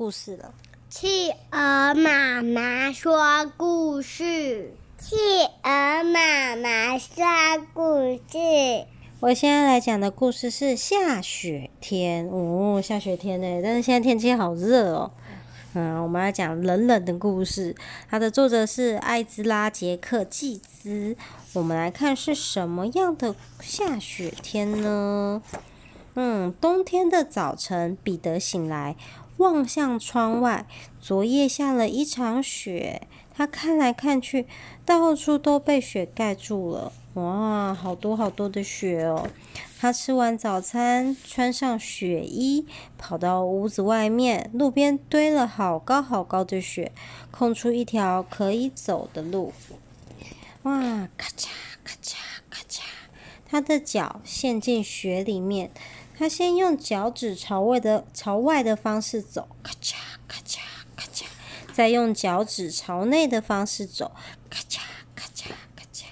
故事了。企鹅妈妈说故事。企鹅妈妈说故事。我现在来讲的故事是下雪天。哦，下雪天呢，但是现在天气好热哦。嗯，我们来讲冷冷的故事。它的作者是艾兹拉·杰克·季兹。我们来看是什么样的下雪天呢？嗯，冬天的早晨，彼得醒来。望向窗外，昨夜下了一场雪。他看来看去，到处都被雪盖住了。哇，好多好多的雪哦！他吃完早餐，穿上雪衣，跑到屋子外面。路边堆了好高好高的雪，空出一条可以走的路。哇，咔嚓咔嚓咔嚓，他的脚陷进雪里面。他先用脚趾朝外的朝外的方式走，咔嚓咔嚓咔嚓，再用脚趾朝内的方式走，咔嚓咔嚓咔嚓。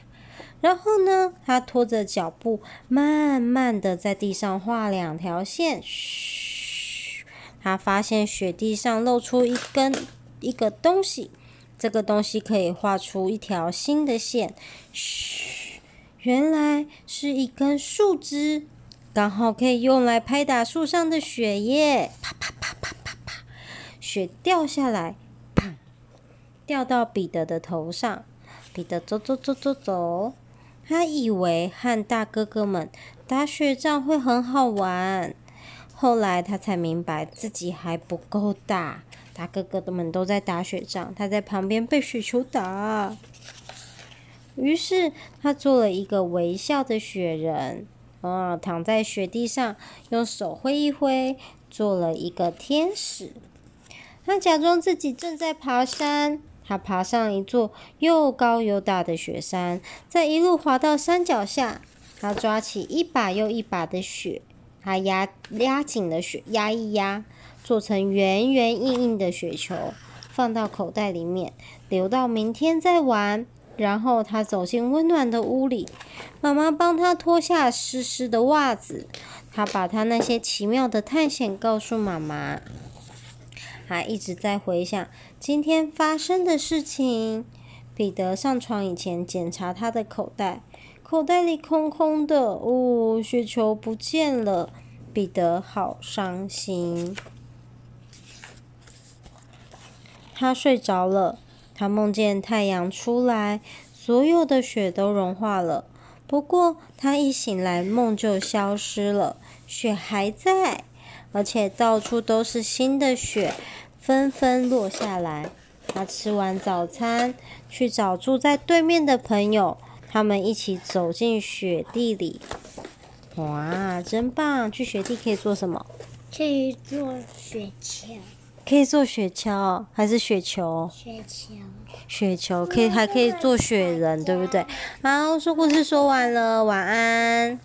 然后呢，他拖着脚步，慢慢的在地上画两条线。嘘，他发现雪地上露出一根一个东西，这个东西可以画出一条新的线。嘘，原来是一根树枝。刚好可以用来拍打树上的雪耶！啪啪啪啪啪啪，雪掉下来，啪，掉到彼得的头上。彼得走走走走走，他以为和大哥哥们打雪仗会很好玩，后来他才明白自己还不够大。大哥哥们都在打雪仗，他在旁边被雪球打。于是他做了一个微笑的雪人。啊、躺在雪地上，用手挥一挥，做了一个天使。他假装自己正在爬山，他爬上一座又高又大的雪山，再一路滑到山脚下。他抓起一把又一把的雪，他压压紧了雪，压一压，做成圆圆硬硬的雪球，放到口袋里面，留到明天再玩。然后他走进温暖的屋里，妈妈帮他脱下湿湿的袜子。他把他那些奇妙的探险告诉妈妈。他一直在回想今天发生的事情。彼得上床以前检查他的口袋，口袋里空空的，哦，雪球不见了。彼得好伤心。他睡着了。他梦见太阳出来，所有的雪都融化了。不过他一醒来，梦就消失了，雪还在，而且到处都是新的雪，纷纷落下来。他吃完早餐，去找住在对面的朋友，他们一起走进雪地里。哇，真棒！去雪地可以做什么？可以做雪橇。可以做雪橇还是雪球？雪球。雪球可以，还可以做雪人，对不对？好，说故事说完了，晚安。